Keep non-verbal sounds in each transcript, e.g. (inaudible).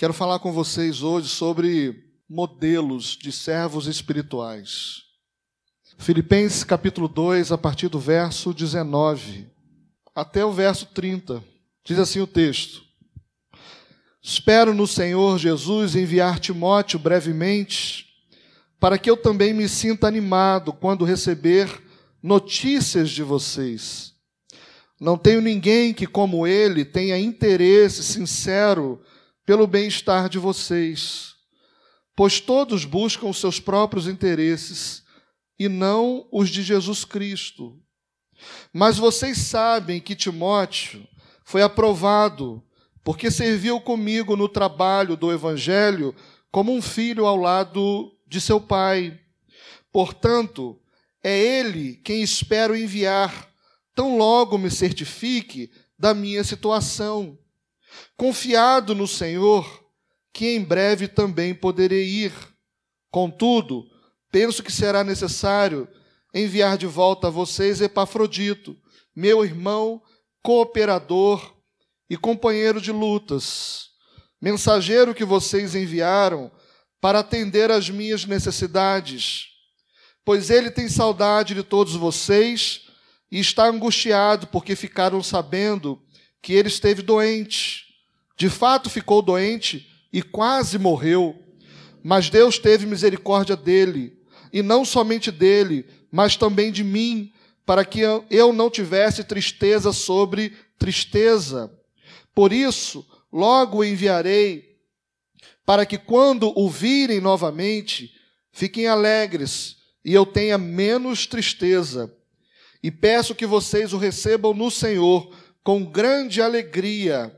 Quero falar com vocês hoje sobre modelos de servos espirituais. Filipenses capítulo 2, a partir do verso 19 até o verso 30. Diz assim o texto: Espero no Senhor Jesus enviar Timóteo brevemente, para que eu também me sinta animado quando receber notícias de vocês. Não tenho ninguém que, como ele, tenha interesse sincero pelo bem-estar de vocês, pois todos buscam os seus próprios interesses e não os de Jesus Cristo. Mas vocês sabem que Timóteo foi aprovado, porque serviu comigo no trabalho do Evangelho como um filho ao lado de seu pai. Portanto, é ele quem espero enviar, tão logo me certifique da minha situação confiado no Senhor, que em breve também poderei ir. Contudo, penso que será necessário enviar de volta a vocês Epafrodito, meu irmão, cooperador e companheiro de lutas, mensageiro que vocês enviaram para atender às minhas necessidades, pois ele tem saudade de todos vocês e está angustiado porque ficaram sabendo que ele esteve doente. De fato, ficou doente e quase morreu. Mas Deus teve misericórdia dele, e não somente dele, mas também de mim, para que eu não tivesse tristeza sobre tristeza. Por isso, logo o enviarei, para que quando o virem novamente, fiquem alegres e eu tenha menos tristeza. E peço que vocês o recebam no Senhor com grande alegria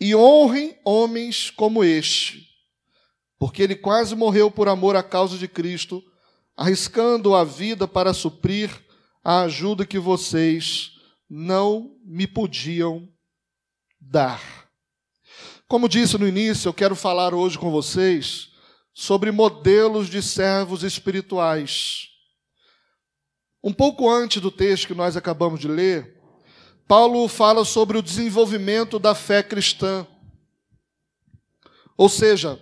e honrem homens como este, porque ele quase morreu por amor à causa de Cristo, arriscando a vida para suprir a ajuda que vocês não me podiam dar. Como disse no início, eu quero falar hoje com vocês sobre modelos de servos espirituais. Um pouco antes do texto que nós acabamos de ler, Paulo fala sobre o desenvolvimento da fé cristã. Ou seja,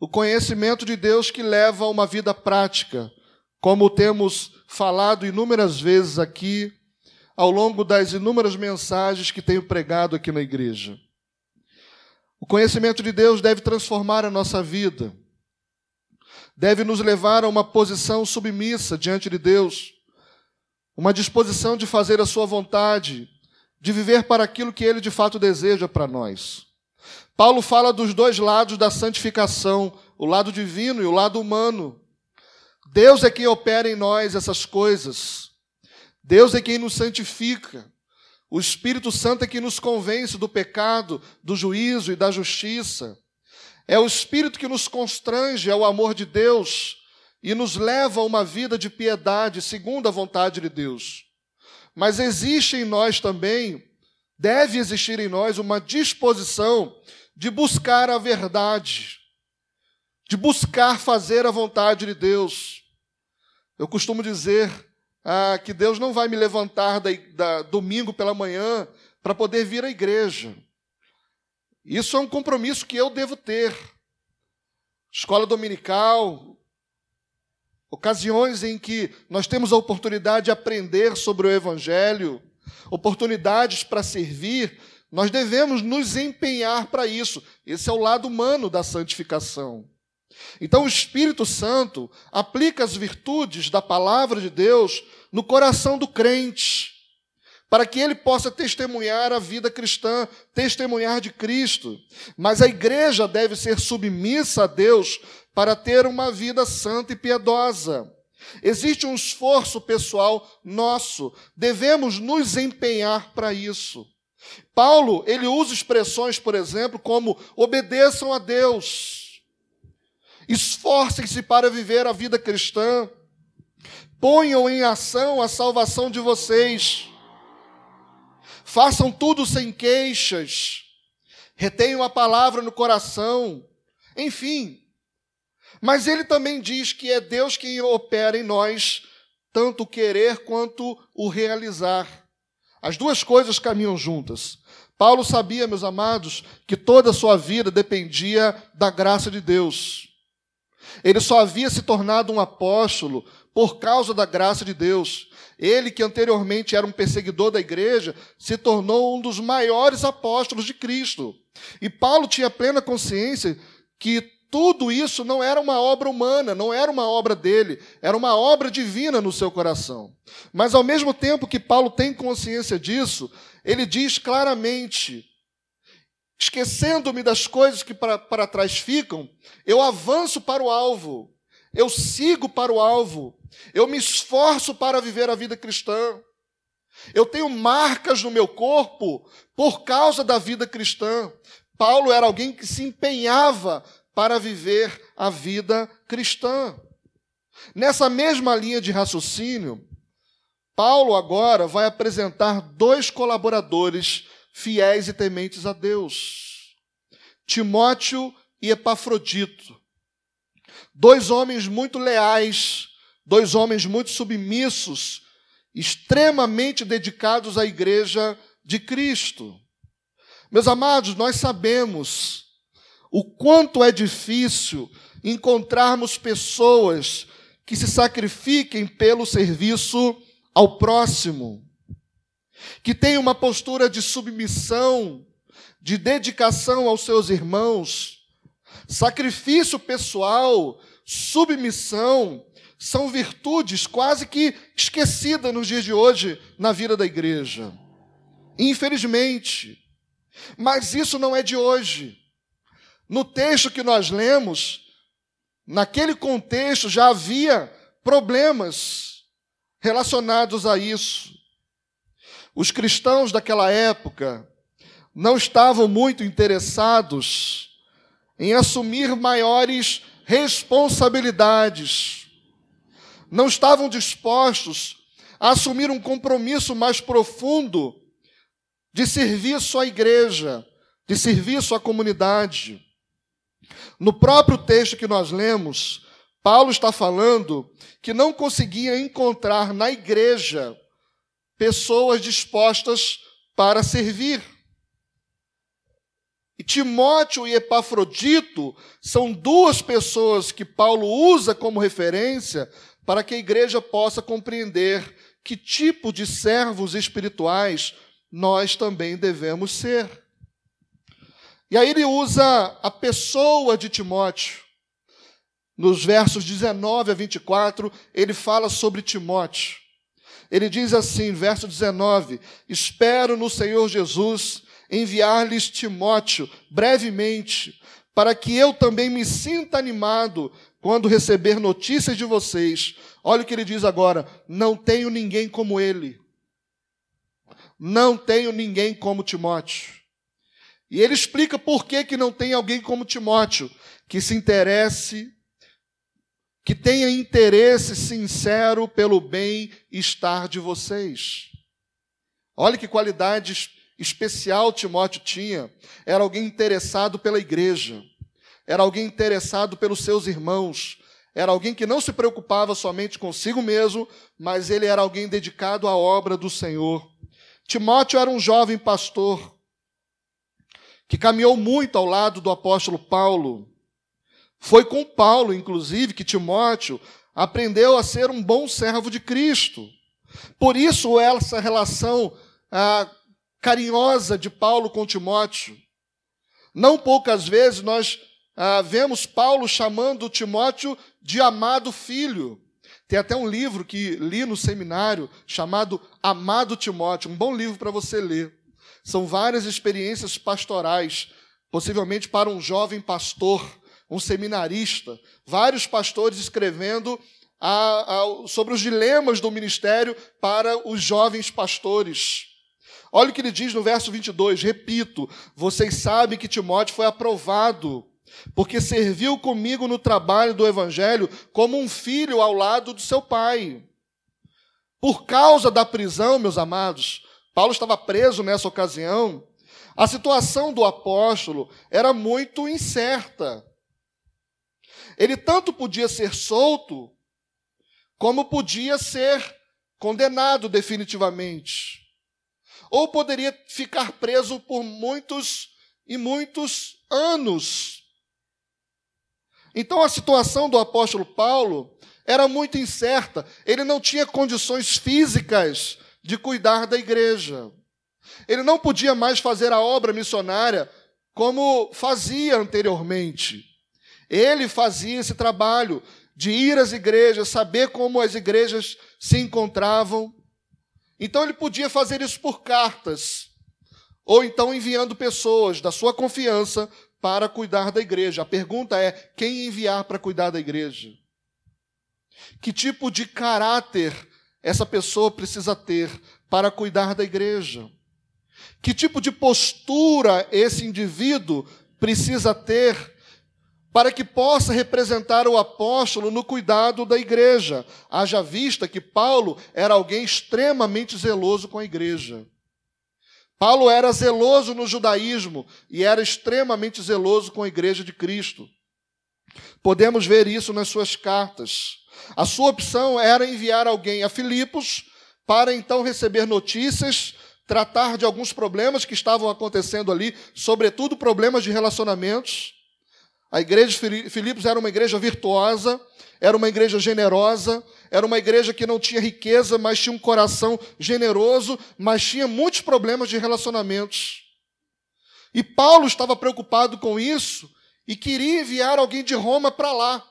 o conhecimento de Deus que leva a uma vida prática, como temos falado inúmeras vezes aqui, ao longo das inúmeras mensagens que tenho pregado aqui na igreja. O conhecimento de Deus deve transformar a nossa vida, deve nos levar a uma posição submissa diante de Deus, uma disposição de fazer a Sua vontade de viver para aquilo que ele de fato deseja para nós. Paulo fala dos dois lados da santificação, o lado divino e o lado humano. Deus é quem opera em nós essas coisas. Deus é quem nos santifica. O Espírito Santo é quem nos convence do pecado, do juízo e da justiça. É o Espírito que nos constrange ao amor de Deus e nos leva a uma vida de piedade segundo a vontade de Deus. Mas existe em nós também, deve existir em nós uma disposição de buscar a verdade, de buscar fazer a vontade de Deus. Eu costumo dizer ah, que Deus não vai me levantar da, da domingo pela manhã para poder vir à igreja. Isso é um compromisso que eu devo ter. Escola dominical, ocasiões em que nós temos a oportunidade de aprender sobre o Evangelho, oportunidades para servir, nós devemos nos empenhar para isso. Esse é o lado humano da santificação. Então, o Espírito Santo aplica as virtudes da palavra de Deus no coração do crente, para que ele possa testemunhar a vida cristã, testemunhar de Cristo. Mas a igreja deve ser submissa a Deus para ter uma vida santa e piedosa. Existe um esforço pessoal nosso, devemos nos empenhar para isso. Paulo, ele usa expressões, por exemplo, como obedeçam a Deus, esforcem-se para viver a vida cristã, ponham em ação a salvação de vocês, façam tudo sem queixas, retenham a palavra no coração, enfim, mas ele também diz que é Deus quem opera em nós tanto o querer quanto o realizar. As duas coisas caminham juntas. Paulo sabia, meus amados, que toda a sua vida dependia da graça de Deus. Ele só havia se tornado um apóstolo por causa da graça de Deus. Ele, que anteriormente era um perseguidor da igreja, se tornou um dos maiores apóstolos de Cristo. E Paulo tinha plena consciência que tudo isso não era uma obra humana, não era uma obra dele, era uma obra divina no seu coração. Mas ao mesmo tempo que Paulo tem consciência disso, ele diz claramente: esquecendo-me das coisas que para, para trás ficam, eu avanço para o alvo, eu sigo para o alvo, eu me esforço para viver a vida cristã. Eu tenho marcas no meu corpo por causa da vida cristã. Paulo era alguém que se empenhava para viver a vida cristã. Nessa mesma linha de raciocínio, Paulo agora vai apresentar dois colaboradores fiéis e tementes a Deus: Timóteo e Epafrodito. Dois homens muito leais, dois homens muito submissos, extremamente dedicados à igreja de Cristo. Meus amados, nós sabemos o quanto é difícil encontrarmos pessoas que se sacrifiquem pelo serviço ao próximo que tem uma postura de submissão, de dedicação aos seus irmãos, sacrifício pessoal, submissão, são virtudes quase que esquecidas nos dias de hoje na vida da igreja. Infelizmente. Mas isso não é de hoje. No texto que nós lemos, naquele contexto já havia problemas relacionados a isso. Os cristãos daquela época não estavam muito interessados em assumir maiores responsabilidades, não estavam dispostos a assumir um compromisso mais profundo de serviço à igreja, de serviço à comunidade. No próprio texto que nós lemos, Paulo está falando que não conseguia encontrar na igreja pessoas dispostas para servir. E Timóteo e Epafrodito são duas pessoas que Paulo usa como referência para que a igreja possa compreender que tipo de servos espirituais nós também devemos ser. E aí ele usa a pessoa de Timóteo. Nos versos 19 a 24, ele fala sobre Timóteo. Ele diz assim, verso 19: Espero no Senhor Jesus enviar-lhes Timóteo brevemente, para que eu também me sinta animado quando receber notícias de vocês. Olha o que ele diz agora: não tenho ninguém como ele. Não tenho ninguém como Timóteo. E ele explica por que, que não tem alguém como Timóteo, que se interesse que tenha interesse sincero pelo bem-estar de vocês. Olha que qualidade especial Timóteo tinha. Era alguém interessado pela igreja, era alguém interessado pelos seus irmãos, era alguém que não se preocupava somente consigo mesmo, mas ele era alguém dedicado à obra do Senhor. Timóteo era um jovem pastor que caminhou muito ao lado do apóstolo Paulo. Foi com Paulo, inclusive, que Timóteo aprendeu a ser um bom servo de Cristo. Por isso, essa relação ah, carinhosa de Paulo com Timóteo. Não poucas vezes nós ah, vemos Paulo chamando Timóteo de amado filho. Tem até um livro que li no seminário chamado Amado Timóteo, um bom livro para você ler. São várias experiências pastorais, possivelmente para um jovem pastor um seminarista, vários pastores escrevendo a, a, sobre os dilemas do ministério para os jovens pastores. Olha o que ele diz no verso 22, repito: vocês sabem que Timóteo foi aprovado, porque serviu comigo no trabalho do evangelho como um filho ao lado do seu pai. Por causa da prisão, meus amados, Paulo estava preso nessa ocasião, a situação do apóstolo era muito incerta. Ele tanto podia ser solto, como podia ser condenado definitivamente. ou poderia ficar preso por muitos e muitos anos. Então a situação do apóstolo Paulo era muito incerta. Ele não tinha condições físicas de cuidar da igreja. Ele não podia mais fazer a obra missionária como fazia anteriormente. Ele fazia esse trabalho de ir às igrejas, saber como as igrejas se encontravam. Então ele podia fazer isso por cartas, ou então enviando pessoas da sua confiança para cuidar da igreja. A pergunta é: quem enviar para cuidar da igreja? Que tipo de caráter essa pessoa precisa ter para cuidar da igreja? Que tipo de postura esse indivíduo precisa ter para que possa representar o apóstolo no cuidado da igreja? Haja vista que Paulo era alguém extremamente zeloso com a igreja. Paulo era zeloso no judaísmo e era extremamente zeloso com a igreja de Cristo. Podemos ver isso nas suas cartas. A sua opção era enviar alguém a Filipos para então receber notícias tratar de alguns problemas que estavam acontecendo ali, sobretudo problemas de relacionamentos. A igreja de Filipos era uma igreja virtuosa, era uma igreja generosa, era uma igreja que não tinha riqueza, mas tinha um coração generoso, mas tinha muitos problemas de relacionamentos. E Paulo estava preocupado com isso e queria enviar alguém de Roma para lá.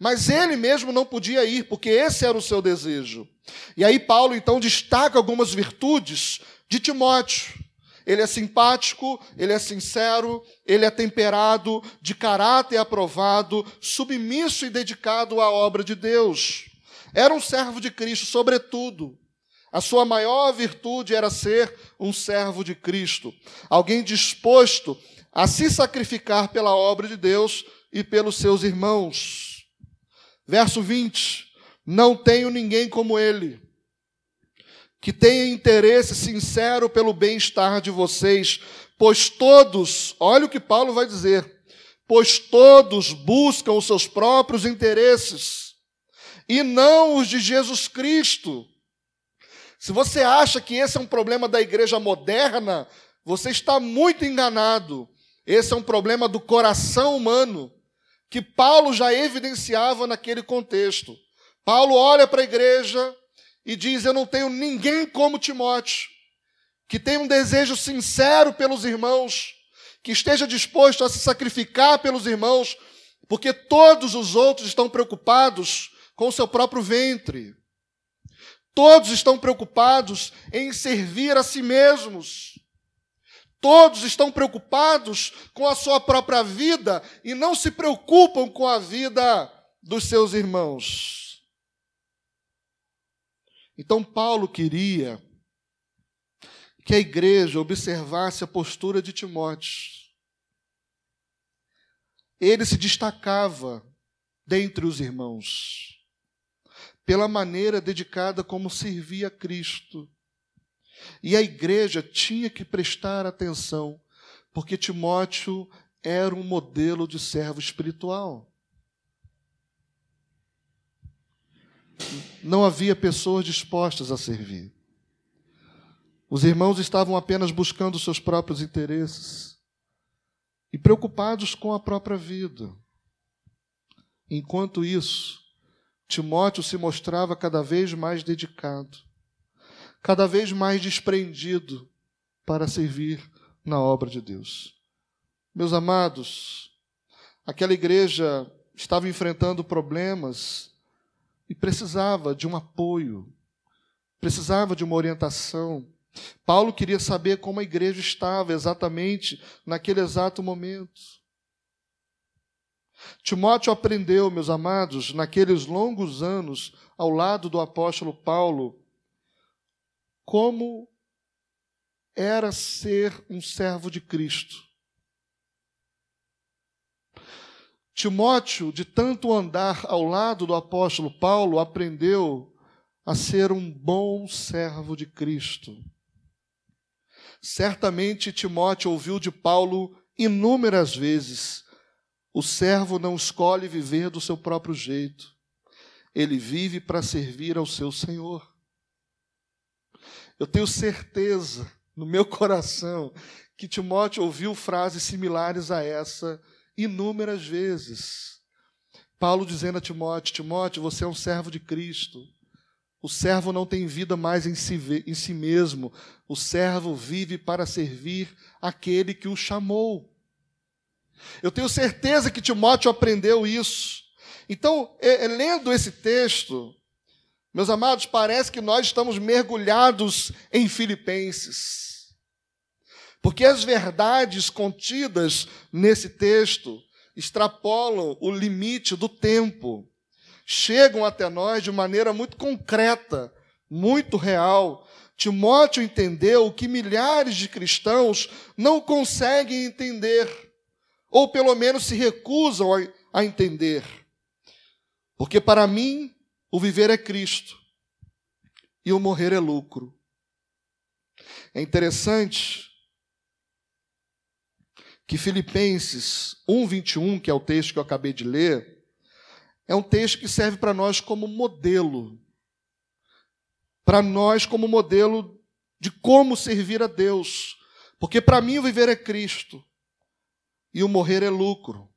Mas ele mesmo não podia ir, porque esse era o seu desejo. E aí Paulo então destaca algumas virtudes de Timóteo. Ele é simpático, ele é sincero, ele é temperado, de caráter aprovado, submisso e dedicado à obra de Deus. Era um servo de Cristo, sobretudo. A sua maior virtude era ser um servo de Cristo, alguém disposto a se sacrificar pela obra de Deus e pelos seus irmãos. Verso 20: Não tenho ninguém como ele que tenha interesse sincero pelo bem-estar de vocês, pois todos, olha o que Paulo vai dizer, pois todos buscam os seus próprios interesses e não os de Jesus Cristo. Se você acha que esse é um problema da igreja moderna, você está muito enganado. Esse é um problema do coração humano que Paulo já evidenciava naquele contexto. Paulo olha para a igreja, e diz: Eu não tenho ninguém como Timóteo, que tenha um desejo sincero pelos irmãos, que esteja disposto a se sacrificar pelos irmãos, porque todos os outros estão preocupados com o seu próprio ventre. Todos estão preocupados em servir a si mesmos. Todos estão preocupados com a sua própria vida e não se preocupam com a vida dos seus irmãos. Então, Paulo queria que a igreja observasse a postura de Timóteo. Ele se destacava dentre os irmãos, pela maneira dedicada como servia a Cristo. E a igreja tinha que prestar atenção, porque Timóteo era um modelo de servo espiritual. não havia pessoas dispostas a servir. Os irmãos estavam apenas buscando seus próprios interesses e preocupados com a própria vida. Enquanto isso, Timóteo se mostrava cada vez mais dedicado, cada vez mais desprendido para servir na obra de Deus. Meus amados, aquela igreja estava enfrentando problemas e precisava de um apoio, precisava de uma orientação. Paulo queria saber como a igreja estava exatamente naquele exato momento. Timóteo aprendeu, meus amados, naqueles longos anos ao lado do apóstolo Paulo, como era ser um servo de Cristo. Timóteo, de tanto andar ao lado do apóstolo Paulo, aprendeu a ser um bom servo de Cristo. Certamente Timóteo ouviu de Paulo inúmeras vezes: o servo não escolhe viver do seu próprio jeito, ele vive para servir ao seu Senhor. Eu tenho certeza no meu coração que Timóteo ouviu frases similares a essa inúmeras vezes. Paulo dizendo a Timóteo: Timóteo, você é um servo de Cristo. O servo não tem vida mais em si, em si mesmo. O servo vive para servir aquele que o chamou. Eu tenho certeza que Timóteo aprendeu isso. Então, é, é, lendo esse texto, meus amados, parece que nós estamos mergulhados em Filipenses. Porque as verdades contidas nesse texto extrapolam o limite do tempo, chegam até nós de maneira muito concreta, muito real. Timóteo entendeu o que milhares de cristãos não conseguem entender, ou pelo menos se recusam a entender. Porque para mim, o viver é Cristo e o morrer é lucro. É interessante que Filipenses 1:21, que é o texto que eu acabei de ler, é um texto que serve para nós como modelo. Para nós como modelo de como servir a Deus. Porque para mim o viver é Cristo e o morrer é lucro.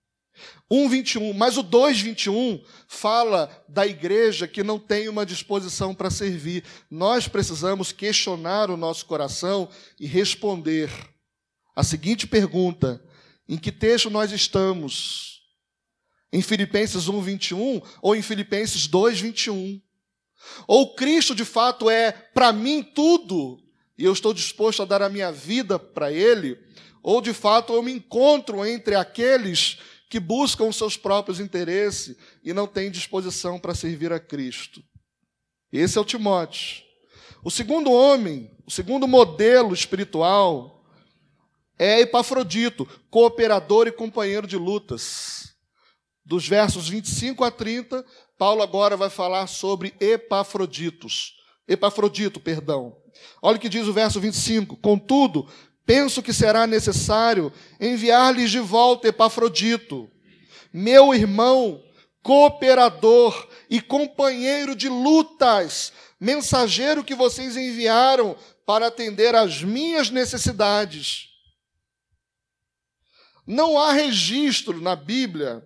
1:21, mas o 2:21 fala da igreja que não tem uma disposição para servir. Nós precisamos questionar o nosso coração e responder a seguinte pergunta: em que texto nós estamos? Em Filipenses 1:21 ou em Filipenses 2:21? Ou Cristo de fato é para mim tudo e eu estou disposto a dar a minha vida para ele? Ou de fato eu me encontro entre aqueles que buscam os seus próprios interesses e não têm disposição para servir a Cristo. Esse é o Timóteo. O segundo homem, o segundo modelo espiritual é Epafrodito, cooperador e companheiro de lutas. Dos versos 25 a 30, Paulo agora vai falar sobre Epafroditos. Epafrodito, perdão. Olha o que diz o verso 25. Contudo, penso que será necessário enviar-lhes de volta Epafrodito, meu irmão, cooperador e companheiro de lutas, mensageiro que vocês enviaram para atender às minhas necessidades. Não há registro na Bíblia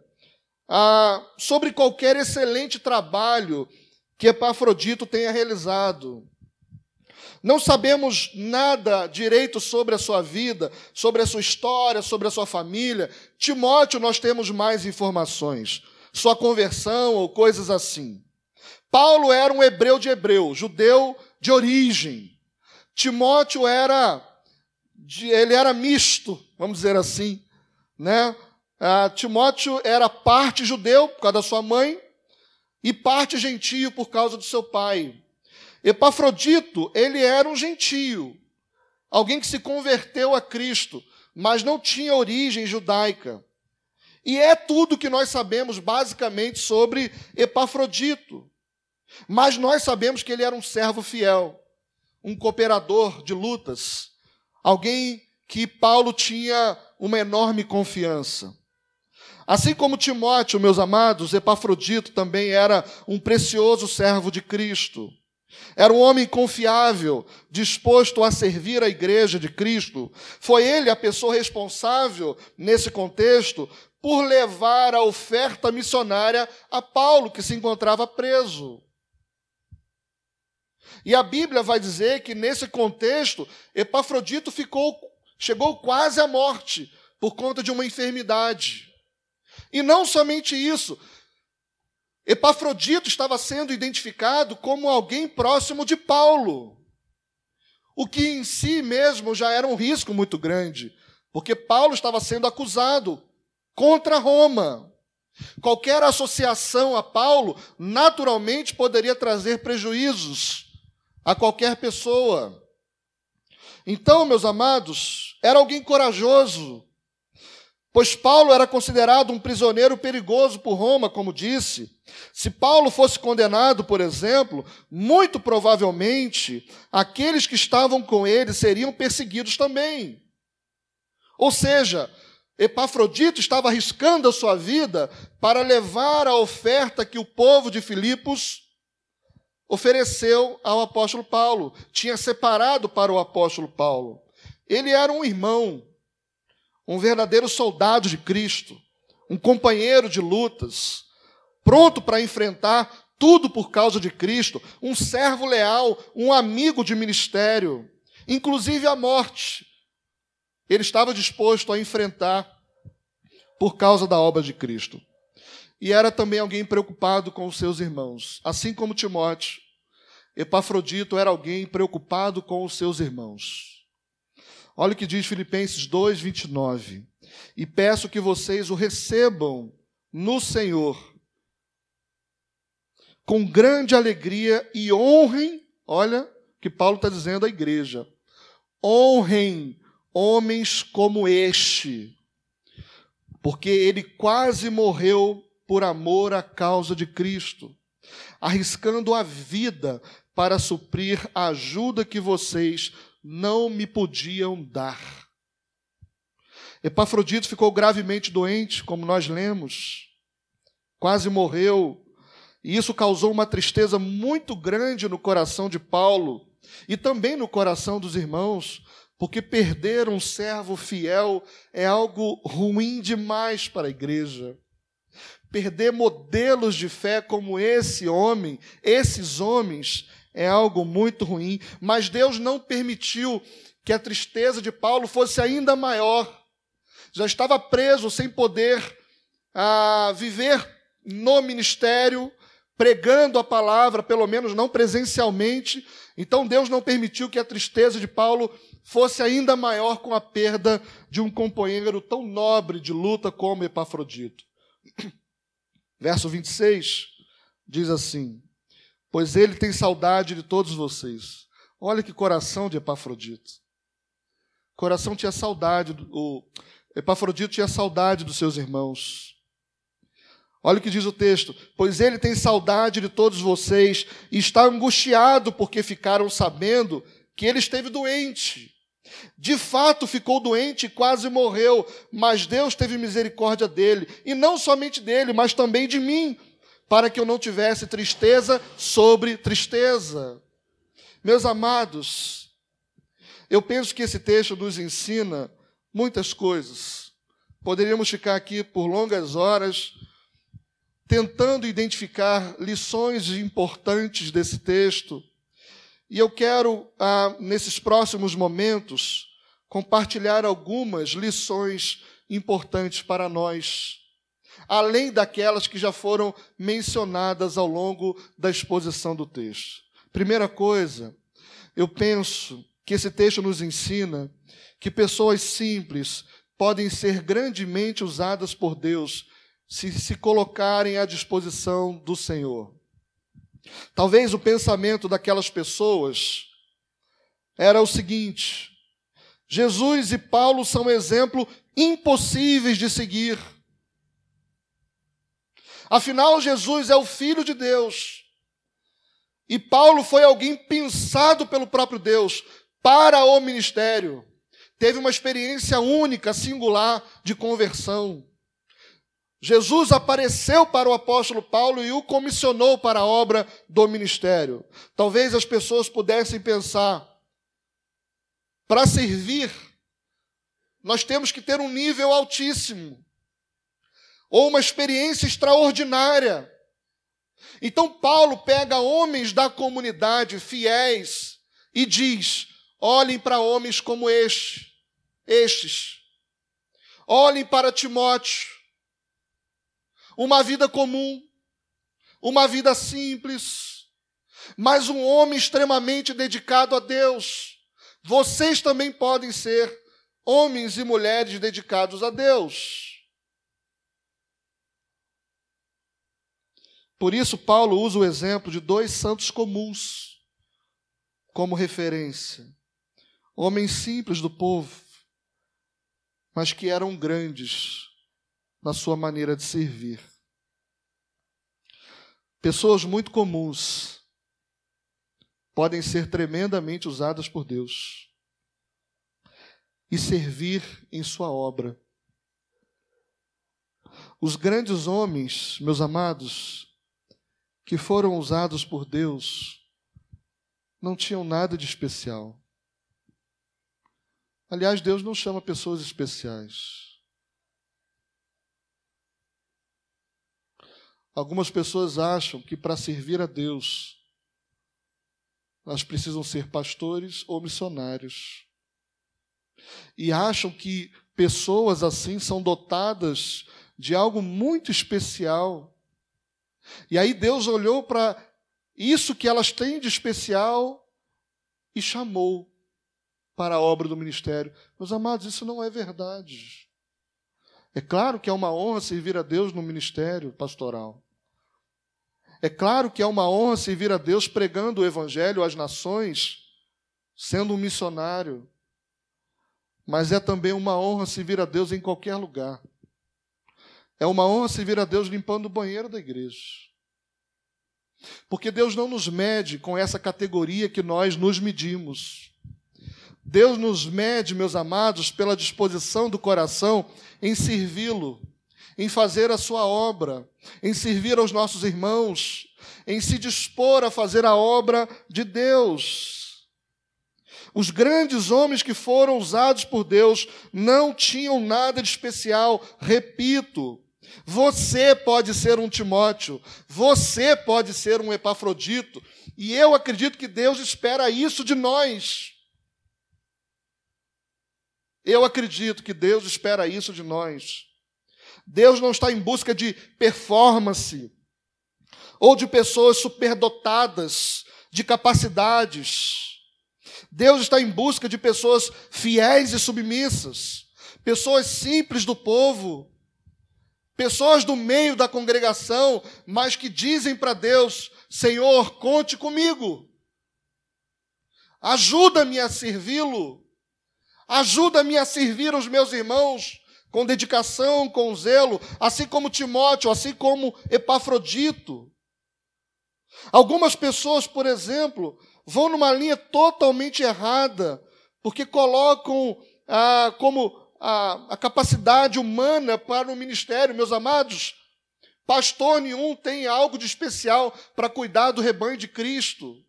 ah, sobre qualquer excelente trabalho que Epafrodito tenha realizado. Não sabemos nada direito sobre a sua vida, sobre a sua história, sobre a sua família. Timóteo, nós temos mais informações. Sua conversão ou coisas assim. Paulo era um hebreu de hebreu, judeu de origem. Timóteo era, ele era misto, vamos dizer assim, né? Ah, Timóteo era parte judeu por causa da sua mãe e parte gentio por causa do seu pai. Epafrodito, ele era um gentio, alguém que se converteu a Cristo, mas não tinha origem judaica. E é tudo que nós sabemos basicamente sobre Epafrodito. Mas nós sabemos que ele era um servo fiel, um cooperador de lutas, alguém que Paulo tinha uma enorme confiança. Assim como Timóteo, meus amados, Epafrodito também era um precioso servo de Cristo. Era um homem confiável, disposto a servir a igreja de Cristo. Foi ele a pessoa responsável, nesse contexto, por levar a oferta missionária a Paulo, que se encontrava preso. E a Bíblia vai dizer que nesse contexto, Epafrodito ficou, chegou quase à morte por conta de uma enfermidade. E não somente isso, Epafrodito estava sendo identificado como alguém próximo de Paulo, o que em si mesmo já era um risco muito grande, porque Paulo estava sendo acusado contra Roma. Qualquer associação a Paulo naturalmente poderia trazer prejuízos a qualquer pessoa. Então, meus amados, era alguém corajoso, pois Paulo era considerado um prisioneiro perigoso por Roma, como disse. Se Paulo fosse condenado, por exemplo, muito provavelmente aqueles que estavam com ele seriam perseguidos também. Ou seja, Epafrodito estava arriscando a sua vida para levar a oferta que o povo de Filipos ofereceu ao apóstolo Paulo, tinha separado para o apóstolo Paulo. Ele era um irmão, um verdadeiro soldado de Cristo, um companheiro de lutas, pronto para enfrentar tudo por causa de Cristo, um servo leal, um amigo de ministério, inclusive a morte. Ele estava disposto a enfrentar por causa da obra de Cristo e era também alguém preocupado com os seus irmãos. Assim como Timóteo, Epafrodito era alguém preocupado com os seus irmãos. Olha o que diz Filipenses 2, 29. E peço que vocês o recebam no Senhor. Com grande alegria e honrem, olha que Paulo está dizendo à igreja, honrem homens como este, porque ele quase morreu por amor à causa de Cristo, arriscando a vida para suprir a ajuda que vocês não me podiam dar. Epafrodito ficou gravemente doente, como nós lemos, quase morreu, e isso causou uma tristeza muito grande no coração de Paulo e também no coração dos irmãos, porque perder um servo fiel é algo ruim demais para a igreja perder modelos de fé como esse homem, esses homens, é algo muito ruim. Mas Deus não permitiu que a tristeza de Paulo fosse ainda maior. Já estava preso, sem poder viver no ministério, pregando a palavra, pelo menos não presencialmente. Então Deus não permitiu que a tristeza de Paulo fosse ainda maior com a perda de um companheiro tão nobre de luta como Epafrodito. (clears throat) Verso 26 diz assim: Pois ele tem saudade de todos vocês. Olha que coração de Epafrodito. Coração tinha saudade, o Epafrodito tinha saudade dos seus irmãos. Olha o que diz o texto: Pois ele tem saudade de todos vocês e está angustiado porque ficaram sabendo que ele esteve doente. De fato ficou doente e quase morreu, mas Deus teve misericórdia dele, e não somente dele, mas também de mim, para que eu não tivesse tristeza sobre tristeza. Meus amados, eu penso que esse texto nos ensina muitas coisas. Poderíamos ficar aqui por longas horas tentando identificar lições importantes desse texto e eu quero, ah, nesses próximos momentos, compartilhar algumas lições importantes para nós, além daquelas que já foram mencionadas ao longo da exposição do texto. Primeira coisa, eu penso que esse texto nos ensina que pessoas simples podem ser grandemente usadas por Deus se se colocarem à disposição do Senhor. Talvez o pensamento daquelas pessoas era o seguinte: Jesus e Paulo são exemplo impossíveis de seguir. Afinal, Jesus é o Filho de Deus. E Paulo foi alguém pensado pelo próprio Deus para o ministério. Teve uma experiência única, singular de conversão. Jesus apareceu para o apóstolo Paulo e o comissionou para a obra do ministério. Talvez as pessoas pudessem pensar: para servir, nós temos que ter um nível altíssimo, ou uma experiência extraordinária. Então, Paulo pega homens da comunidade fiéis e diz: olhem para homens como este, estes. Olhem para Timóteo uma vida comum, uma vida simples, mas um homem extremamente dedicado a Deus. Vocês também podem ser homens e mulheres dedicados a Deus. Por isso, Paulo usa o exemplo de dois santos comuns como referência. Homens simples do povo, mas que eram grandes na sua maneira de servir. Pessoas muito comuns podem ser tremendamente usadas por Deus e servir em sua obra. Os grandes homens, meus amados, que foram usados por Deus, não tinham nada de especial. Aliás, Deus não chama pessoas especiais. Algumas pessoas acham que para servir a Deus, elas precisam ser pastores ou missionários. E acham que pessoas assim são dotadas de algo muito especial. E aí Deus olhou para isso que elas têm de especial e chamou para a obra do ministério. Meus amados, isso não é verdade. É claro que é uma honra servir a Deus no ministério pastoral. É claro que é uma honra servir a Deus pregando o Evangelho às nações, sendo um missionário. Mas é também uma honra servir a Deus em qualquer lugar. É uma honra servir a Deus limpando o banheiro da igreja. Porque Deus não nos mede com essa categoria que nós nos medimos. Deus nos mede, meus amados, pela disposição do coração em servi-lo em fazer a sua obra, em servir aos nossos irmãos, em se dispor a fazer a obra de Deus. Os grandes homens que foram usados por Deus não tinham nada de especial, repito. Você pode ser um Timóteo, você pode ser um Epafrodito, e eu acredito que Deus espera isso de nós. Eu acredito que Deus espera isso de nós. Deus não está em busca de performance ou de pessoas superdotadas de capacidades. Deus está em busca de pessoas fiéis e submissas, pessoas simples do povo, pessoas do meio da congregação, mas que dizem para Deus: Senhor, conte comigo, ajuda-me a servi-lo, ajuda-me a servir os meus irmãos com dedicação, com zelo, assim como Timóteo, assim como Epafrodito. Algumas pessoas, por exemplo, vão numa linha totalmente errada, porque colocam ah, como a, a capacidade humana para o ministério. Meus amados, pastor nenhum tem algo de especial para cuidar do rebanho de Cristo.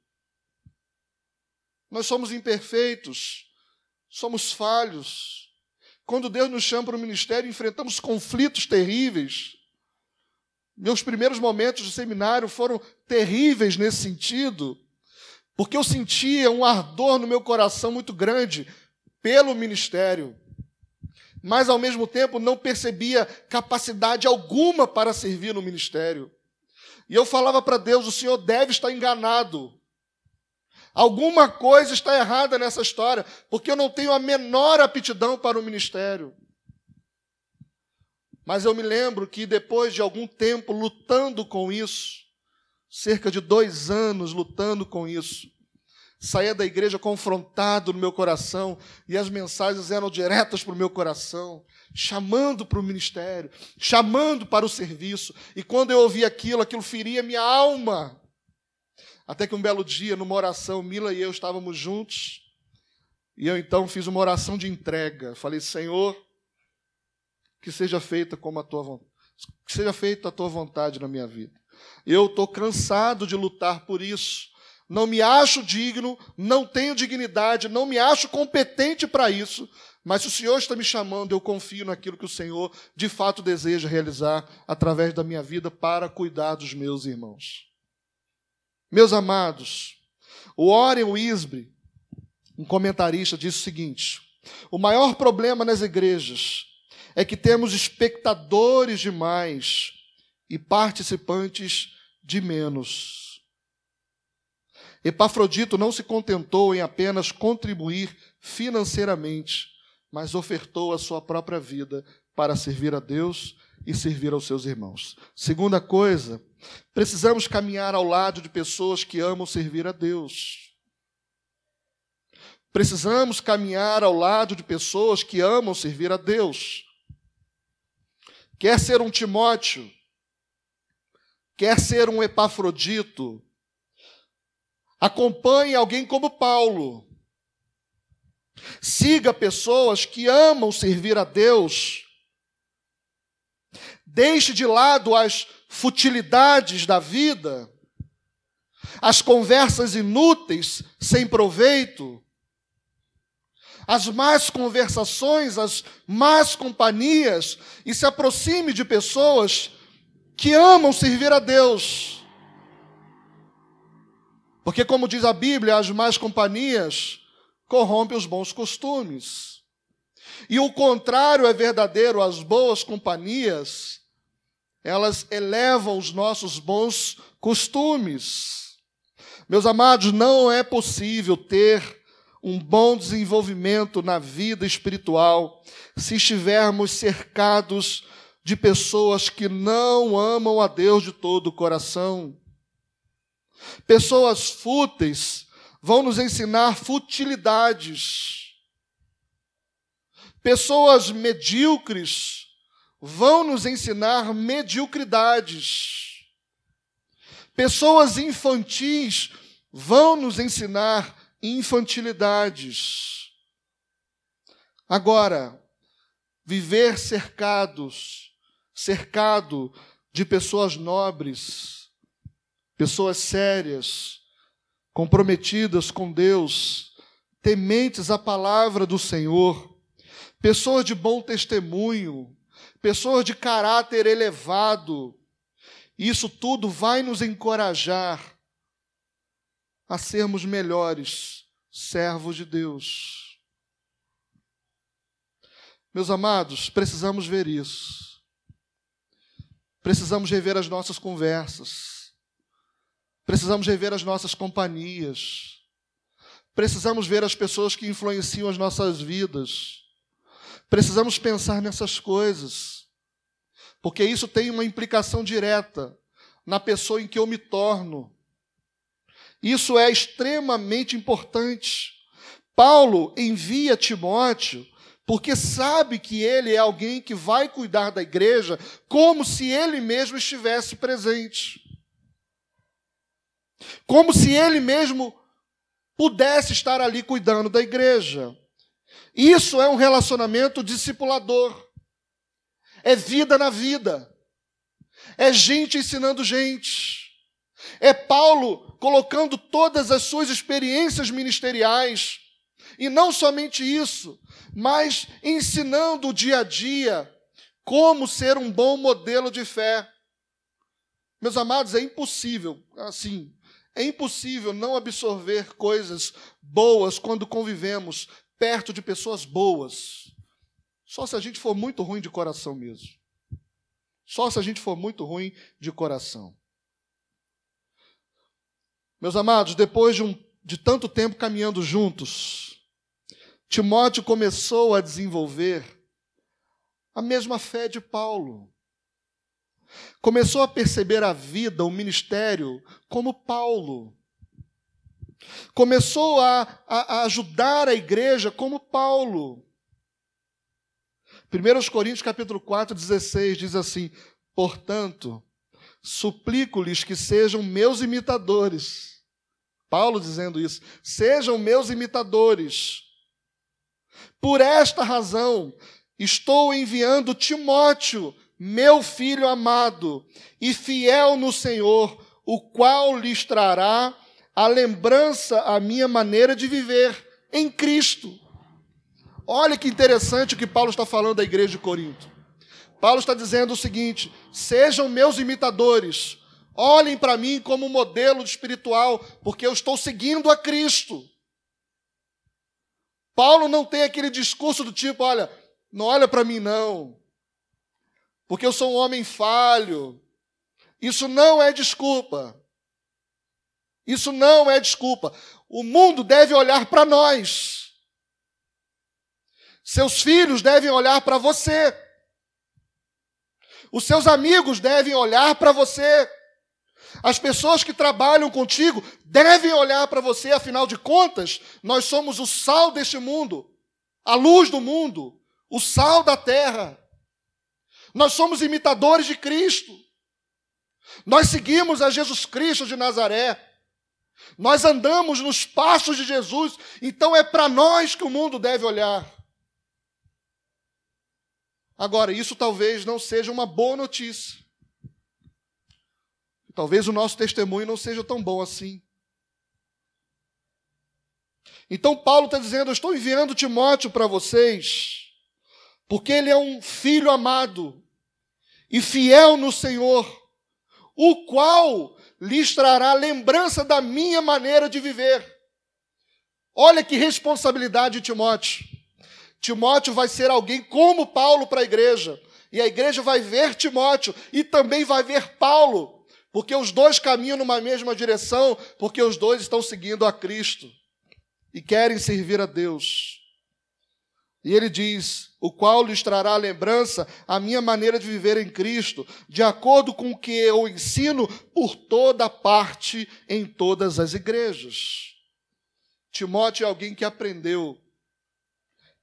Nós somos imperfeitos, somos falhos, quando Deus nos chama para o ministério, enfrentamos conflitos terríveis. Meus primeiros momentos de seminário foram terríveis nesse sentido, porque eu sentia um ardor no meu coração muito grande pelo ministério, mas ao mesmo tempo não percebia capacidade alguma para servir no ministério. E eu falava para Deus: o Senhor deve estar enganado. Alguma coisa está errada nessa história, porque eu não tenho a menor aptidão para o ministério. Mas eu me lembro que depois de algum tempo lutando com isso, cerca de dois anos lutando com isso, saía da igreja confrontado no meu coração e as mensagens eram diretas para o meu coração, chamando para o ministério, chamando para o serviço. E quando eu ouvia aquilo, aquilo feria minha alma. Até que um belo dia, numa oração, Mila e eu estávamos juntos, e eu então fiz uma oração de entrega. Falei, Senhor, que seja feita como a tua vontade, que seja feita a tua vontade na minha vida. Eu estou cansado de lutar por isso. Não me acho digno, não tenho dignidade, não me acho competente para isso, mas se o Senhor está me chamando, eu confio naquilo que o Senhor de fato deseja realizar através da minha vida para cuidar dos meus irmãos. Meus amados, o Warren Wisby, um comentarista, disse o seguinte: o maior problema nas igrejas é que temos espectadores demais e participantes de menos. Epafrodito não se contentou em apenas contribuir financeiramente, mas ofertou a sua própria vida para servir a Deus e servir aos seus irmãos. Segunda coisa, precisamos caminhar ao lado de pessoas que amam servir a Deus. Precisamos caminhar ao lado de pessoas que amam servir a Deus. Quer ser um Timóteo, quer ser um Epafrodito, acompanhe alguém como Paulo. Siga pessoas que amam servir a Deus Deixe de lado as futilidades da vida. as conversas inúteis, sem proveito, as más conversações, as más companhias, e se aproxime de pessoas que amam servir a Deus. Porque, como diz a Bíblia, as más companhias corrompem os bons costumes. E o contrário é verdadeiro, as boas companhias, elas elevam os nossos bons costumes. Meus amados, não é possível ter um bom desenvolvimento na vida espiritual se estivermos cercados de pessoas que não amam a Deus de todo o coração. Pessoas fúteis vão nos ensinar futilidades. Pessoas medíocres vão nos ensinar mediocridades. Pessoas infantis vão nos ensinar infantilidades. Agora, viver cercados, cercado de pessoas nobres, pessoas sérias, comprometidas com Deus, tementes à palavra do Senhor, pessoas de bom testemunho, pessoas de caráter elevado, isso tudo vai nos encorajar a sermos melhores servos de Deus. Meus amados, precisamos ver isso. Precisamos rever as nossas conversas. Precisamos rever as nossas companhias. Precisamos ver as pessoas que influenciam as nossas vidas. Precisamos pensar nessas coisas. Porque isso tem uma implicação direta na pessoa em que eu me torno isso é extremamente importante. Paulo envia Timóteo porque sabe que ele é alguém que vai cuidar da igreja como se ele mesmo estivesse presente. Como se ele mesmo pudesse estar ali cuidando da igreja. Isso é um relacionamento discipulador. É vida na vida. É gente ensinando gente. É Paulo colocando todas as suas experiências ministeriais, e não somente isso, mas ensinando o dia a dia como ser um bom modelo de fé. Meus amados, é impossível, assim, é impossível não absorver coisas boas quando convivemos perto de pessoas boas. Só se a gente for muito ruim de coração mesmo. Só se a gente for muito ruim de coração. Meus amados, depois de, um, de tanto tempo caminhando juntos, Timóteo começou a desenvolver a mesma fé de Paulo. Começou a perceber a vida, o ministério, como Paulo. Começou a, a, a ajudar a igreja como Paulo. 1 Coríntios capítulo 4, 16 diz assim: Portanto, suplico-lhes que sejam meus imitadores Paulo dizendo isso. Sejam meus imitadores. Por esta razão, estou enviando Timóteo, meu filho amado e fiel no Senhor, o qual lhes trará a lembrança a minha maneira de viver em Cristo. Olha que interessante o que Paulo está falando da igreja de Corinto. Paulo está dizendo o seguinte: sejam meus imitadores, Olhem para mim como modelo espiritual, porque eu estou seguindo a Cristo. Paulo não tem aquele discurso do tipo: olha, não olha para mim não, porque eu sou um homem falho. Isso não é desculpa. Isso não é desculpa. O mundo deve olhar para nós. Seus filhos devem olhar para você. Os seus amigos devem olhar para você. As pessoas que trabalham contigo devem olhar para você, afinal de contas, nós somos o sal deste mundo, a luz do mundo, o sal da terra. Nós somos imitadores de Cristo. Nós seguimos a Jesus Cristo de Nazaré. Nós andamos nos passos de Jesus, então é para nós que o mundo deve olhar. Agora, isso talvez não seja uma boa notícia. Talvez o nosso testemunho não seja tão bom assim. Então, Paulo está dizendo: Eu estou enviando Timóteo para vocês, porque ele é um filho amado e fiel no Senhor, o qual lhes trará lembrança da minha maneira de viver. Olha que responsabilidade, Timóteo. Timóteo vai ser alguém como Paulo para a igreja. E a igreja vai ver Timóteo e também vai ver Paulo, porque os dois caminham numa mesma direção, porque os dois estão seguindo a Cristo e querem servir a Deus. E ele diz: o qual lhes trará a lembrança a minha maneira de viver em Cristo, de acordo com o que eu ensino por toda parte em todas as igrejas. Timóteo é alguém que aprendeu.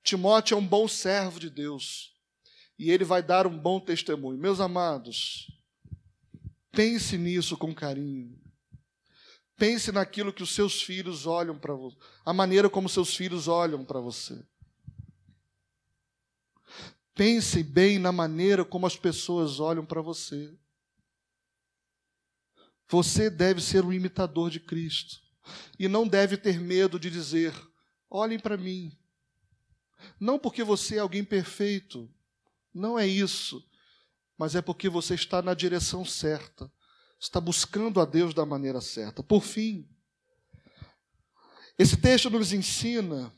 Timóteo é um bom servo de Deus. E ele vai dar um bom testemunho. Meus amados, pense nisso com carinho. Pense naquilo que os seus filhos olham para você, a maneira como seus filhos olham para você. Pense bem na maneira como as pessoas olham para você. Você deve ser um imitador de Cristo e não deve ter medo de dizer: olhem para mim. Não porque você é alguém perfeito, não é isso, mas é porque você está na direção certa, está buscando a Deus da maneira certa. Por fim, esse texto nos ensina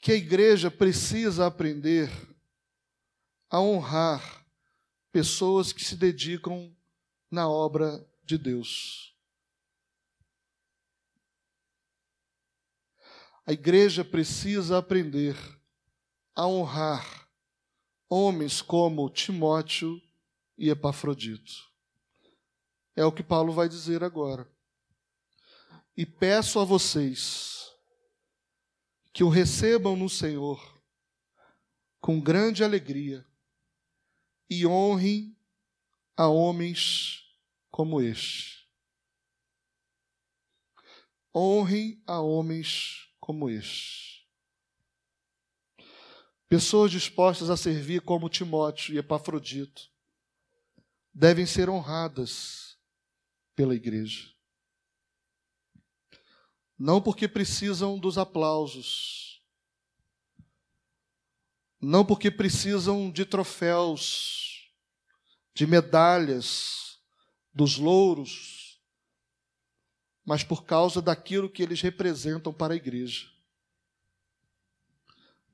que a igreja precisa aprender a honrar pessoas que se dedicam na obra de Deus. A igreja precisa aprender a honrar homens como Timóteo e Epafrodito. É o que Paulo vai dizer agora. E peço a vocês que o recebam no Senhor com grande alegria e honrem a homens como este. Honrem a homens como este. Pessoas dispostas a servir como Timóteo e Epafrodito devem ser honradas pela igreja. Não porque precisam dos aplausos, não porque precisam de troféus, de medalhas, dos louros, mas por causa daquilo que eles representam para a igreja.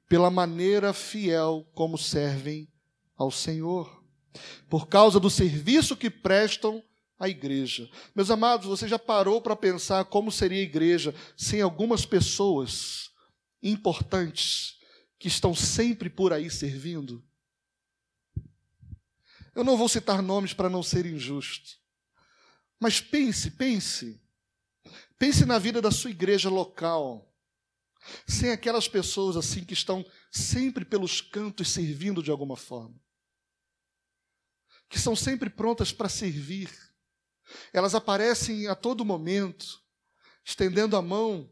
Pela maneira fiel como servem ao Senhor, por causa do serviço que prestam à igreja. Meus amados, você já parou para pensar como seria a igreja sem algumas pessoas importantes que estão sempre por aí servindo? Eu não vou citar nomes para não ser injusto. Mas pense, pense. Pense na vida da sua igreja local. Sem aquelas pessoas assim que estão sempre pelos cantos servindo de alguma forma. Que são sempre prontas para servir. Elas aparecem a todo momento, estendendo a mão.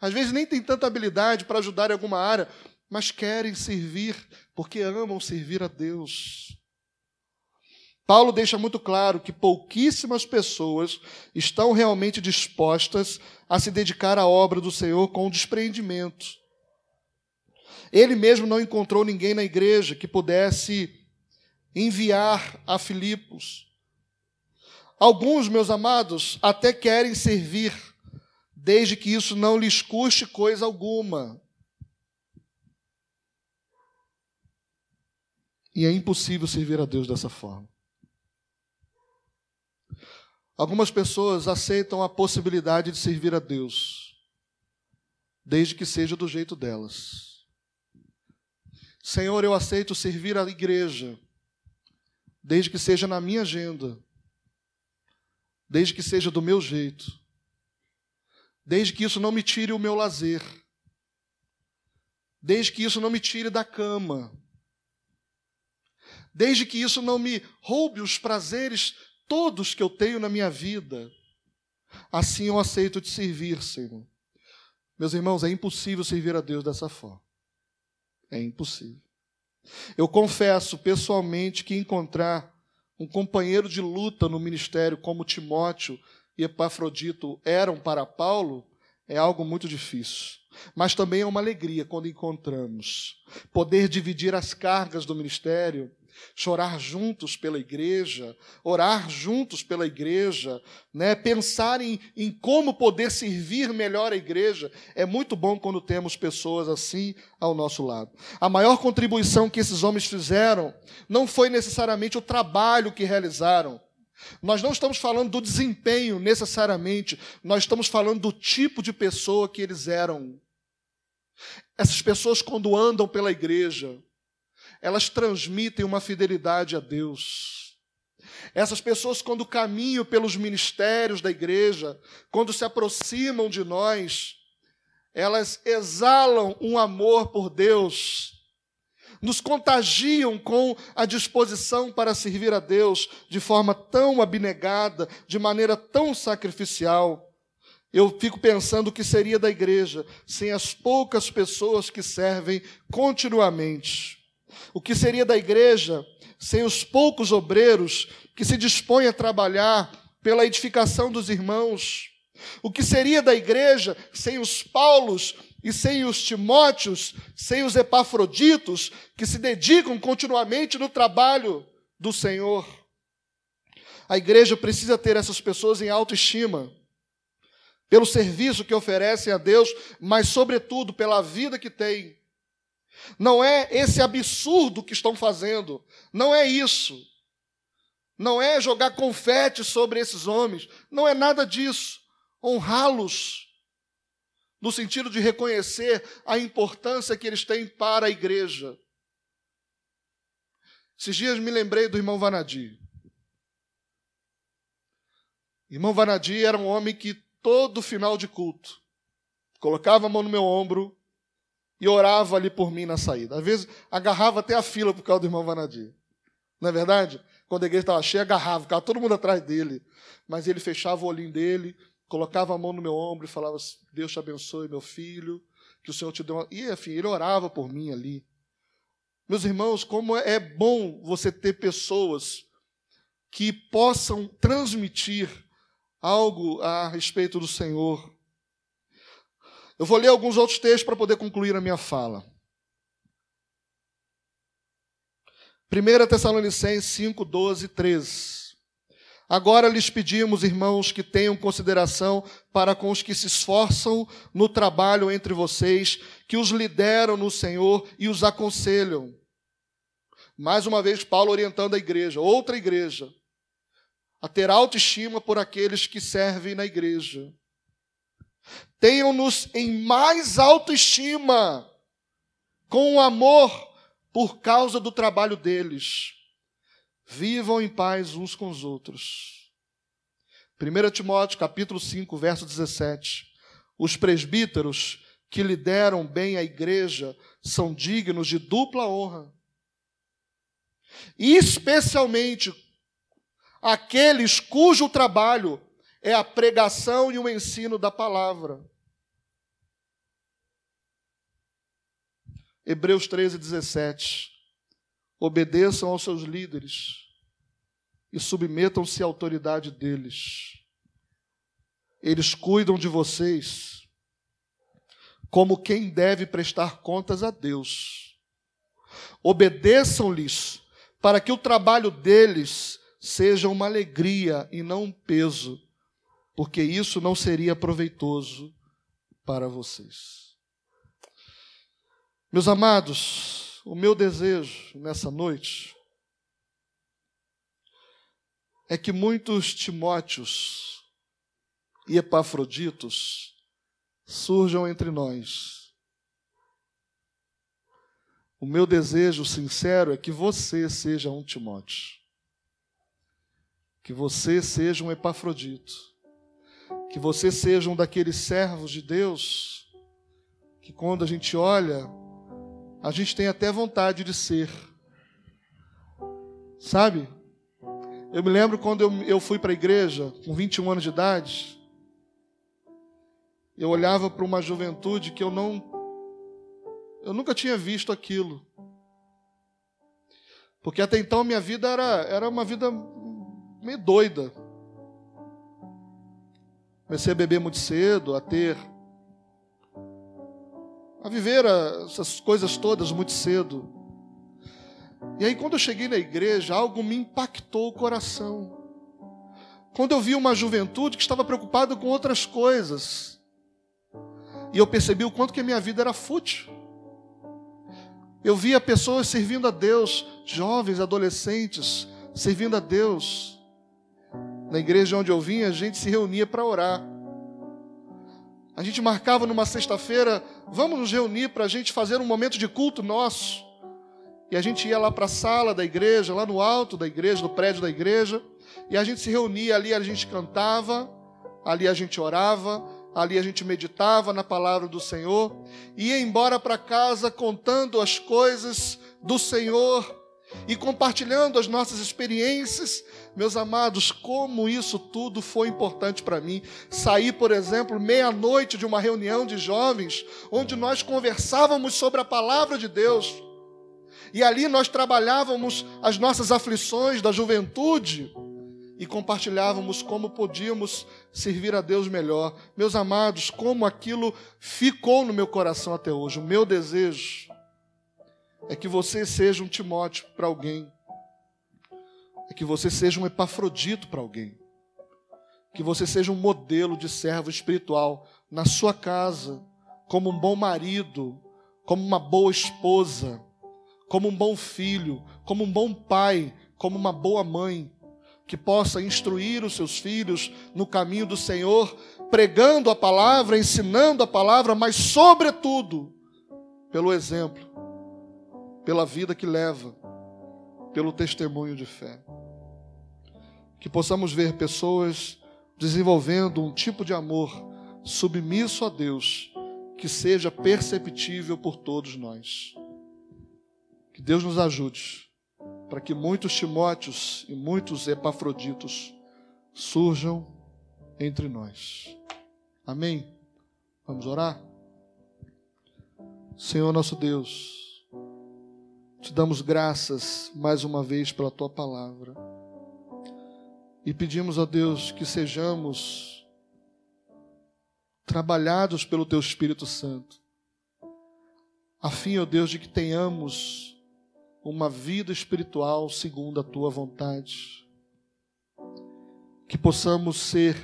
Às vezes nem tem tanta habilidade para ajudar em alguma área, mas querem servir porque amam servir a Deus. Paulo deixa muito claro que pouquíssimas pessoas estão realmente dispostas a se dedicar à obra do Senhor com despreendimento. Ele mesmo não encontrou ninguém na igreja que pudesse enviar a Filipos. Alguns, meus amados, até querem servir, desde que isso não lhes custe coisa alguma. E é impossível servir a Deus dessa forma. Algumas pessoas aceitam a possibilidade de servir a Deus, desde que seja do jeito delas. Senhor, eu aceito servir a igreja, desde que seja na minha agenda, desde que seja do meu jeito, desde que isso não me tire o meu lazer, desde que isso não me tire da cama, desde que isso não me roube os prazeres todos que eu tenho na minha vida. Assim eu aceito te servir, Senhor. Meus irmãos, é impossível servir a Deus dessa forma. É impossível. Eu confesso pessoalmente que encontrar um companheiro de luta no ministério como Timóteo e Epafrodito eram para Paulo, é algo muito difícil. Mas também é uma alegria quando encontramos poder dividir as cargas do ministério chorar juntos pela igreja, orar juntos pela igreja, né? pensar em, em como poder servir melhor a igreja. É muito bom quando temos pessoas assim ao nosso lado. A maior contribuição que esses homens fizeram não foi necessariamente o trabalho que realizaram. Nós não estamos falando do desempenho necessariamente, nós estamos falando do tipo de pessoa que eles eram. Essas pessoas, quando andam pela igreja, elas transmitem uma fidelidade a Deus. Essas pessoas, quando caminham pelos ministérios da igreja, quando se aproximam de nós, elas exalam um amor por Deus, nos contagiam com a disposição para servir a Deus de forma tão abnegada, de maneira tão sacrificial. Eu fico pensando o que seria da igreja sem as poucas pessoas que servem continuamente. O que seria da igreja sem os poucos obreiros que se dispõem a trabalhar pela edificação dos irmãos? O que seria da igreja sem os Paulos e sem os Timóteos, sem os Epafroditos, que se dedicam continuamente no trabalho do Senhor? A igreja precisa ter essas pessoas em autoestima, pelo serviço que oferecem a Deus, mas, sobretudo, pela vida que têm não é esse absurdo que estão fazendo. Não é isso. Não é jogar confete sobre esses homens. Não é nada disso. Honrá-los. No sentido de reconhecer a importância que eles têm para a igreja. Esses dias me lembrei do irmão Vanadi. Irmão Vanadi era um homem que todo final de culto colocava a mão no meu ombro e orava ali por mim na saída. Às vezes agarrava até a fila por causa do irmão Vanadir. Não é verdade? Quando a igreja estava cheia, agarrava, ficava todo mundo atrás dele. Mas ele fechava o olhinho dele, colocava a mão no meu ombro e falava: Deus te abençoe, meu filho, que o Senhor te dê uma. E, enfim, ele orava por mim ali. Meus irmãos, como é bom você ter pessoas que possam transmitir algo a respeito do Senhor eu vou ler alguns outros textos para poder concluir a minha fala. 1 Tessalonicenses 5, 12 13. Agora lhes pedimos, irmãos, que tenham consideração para com os que se esforçam no trabalho entre vocês, que os lideram no Senhor e os aconselham. Mais uma vez, Paulo orientando a igreja, outra igreja, a ter autoestima por aqueles que servem na igreja. Tenham-nos em mais autoestima, com amor por causa do trabalho deles. Vivam em paz uns com os outros. 1 Timóteo capítulo 5, verso 17. Os presbíteros que lideram bem a igreja são dignos de dupla honra. E especialmente aqueles cujo trabalho é a pregação e o ensino da palavra. Hebreus 13, 17. Obedeçam aos seus líderes e submetam-se à autoridade deles. Eles cuidam de vocês como quem deve prestar contas a Deus. Obedeçam-lhes para que o trabalho deles seja uma alegria e não um peso porque isso não seria proveitoso para vocês. Meus amados, o meu desejo nessa noite é que muitos Timóteos e Epafroditos surjam entre nós. O meu desejo sincero é que você seja um Timóteo, que você seja um Epafrodito que você seja um daqueles servos de Deus que quando a gente olha, a gente tem até vontade de ser. Sabe? Eu me lembro quando eu, eu fui para a igreja, com 21 anos de idade, eu olhava para uma juventude que eu não. Eu nunca tinha visto aquilo. Porque até então minha vida era, era uma vida meio doida. Comecei a beber muito cedo, a ter. a viver essas coisas todas muito cedo. E aí, quando eu cheguei na igreja, algo me impactou o coração. Quando eu vi uma juventude que estava preocupada com outras coisas. E eu percebi o quanto que a minha vida era fútil. Eu via pessoas servindo a Deus, jovens, adolescentes, servindo a Deus. Na igreja onde eu vinha, a gente se reunia para orar. A gente marcava numa sexta-feira, vamos nos reunir para a gente fazer um momento de culto nosso. E a gente ia lá para a sala da igreja, lá no alto da igreja, no prédio da igreja, e a gente se reunia ali, a gente cantava, ali a gente orava, ali a gente meditava na palavra do Senhor, ia embora para casa contando as coisas do Senhor e compartilhando as nossas experiências. Meus amados, como isso tudo foi importante para mim. Saí, por exemplo, meia-noite de uma reunião de jovens, onde nós conversávamos sobre a palavra de Deus. E ali nós trabalhávamos as nossas aflições da juventude e compartilhávamos como podíamos servir a Deus melhor. Meus amados, como aquilo ficou no meu coração até hoje. O meu desejo é que você seja um Timóteo para alguém, é que você seja um Epafrodito para alguém, que você seja um modelo de servo espiritual na sua casa, como um bom marido, como uma boa esposa, como um bom filho, como um bom pai, como uma boa mãe que possa instruir os seus filhos no caminho do Senhor, pregando a palavra, ensinando a palavra, mas, sobretudo, pelo exemplo, pela vida que leva, pelo testemunho de fé. Que possamos ver pessoas desenvolvendo um tipo de amor submisso a Deus, que seja perceptível por todos nós. Que Deus nos ajude para que muitos Timóteos e muitos Epafroditos surjam entre nós. Amém? Vamos orar? Senhor nosso Deus, te damos graças mais uma vez pela tua palavra e pedimos a Deus que sejamos trabalhados pelo teu Espírito Santo, a fim, ó Deus, de que tenhamos uma vida espiritual segundo a tua vontade. Que possamos ser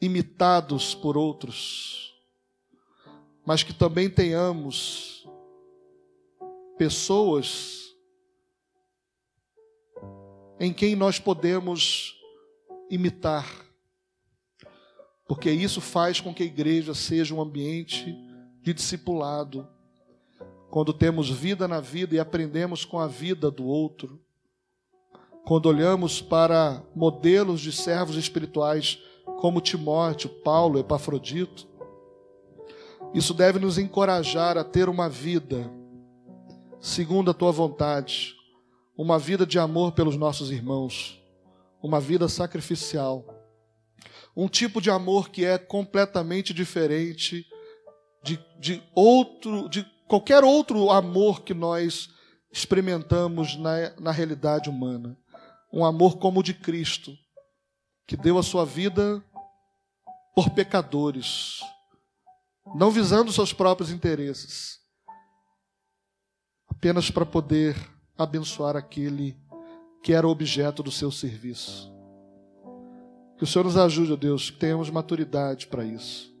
imitados por outros, mas que também tenhamos pessoas em quem nós podemos imitar, porque isso faz com que a igreja seja um ambiente de discipulado. Quando temos vida na vida e aprendemos com a vida do outro, quando olhamos para modelos de servos espirituais como Timóteo, Paulo, Epafrodito, isso deve nos encorajar a ter uma vida segundo a tua vontade, uma vida de amor pelos nossos irmãos, uma vida sacrificial, um tipo de amor que é completamente diferente de, de outro, de qualquer outro amor que nós experimentamos na, na realidade humana. Um amor como o de Cristo, que deu a sua vida por pecadores, não visando seus próprios interesses, apenas para poder abençoar aquele que era objeto do seu serviço. Que o Senhor nos ajude, ó Deus, que tenhamos maturidade para isso.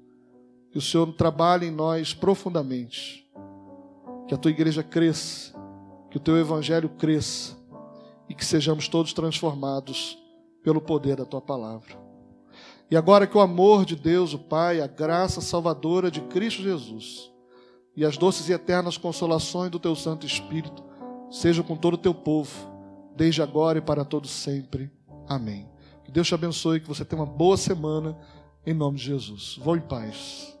Que o Senhor trabalhe em nós profundamente que a tua igreja cresça, que o teu evangelho cresça e que sejamos todos transformados pelo poder da tua palavra. E agora que o amor de Deus, o Pai, a graça salvadora de Cristo Jesus e as doces e eternas consolações do teu Santo Espírito sejam com todo o teu povo, desde agora e para todos sempre. Amém. Que Deus te abençoe, que você tenha uma boa semana, em nome de Jesus. Vou em paz.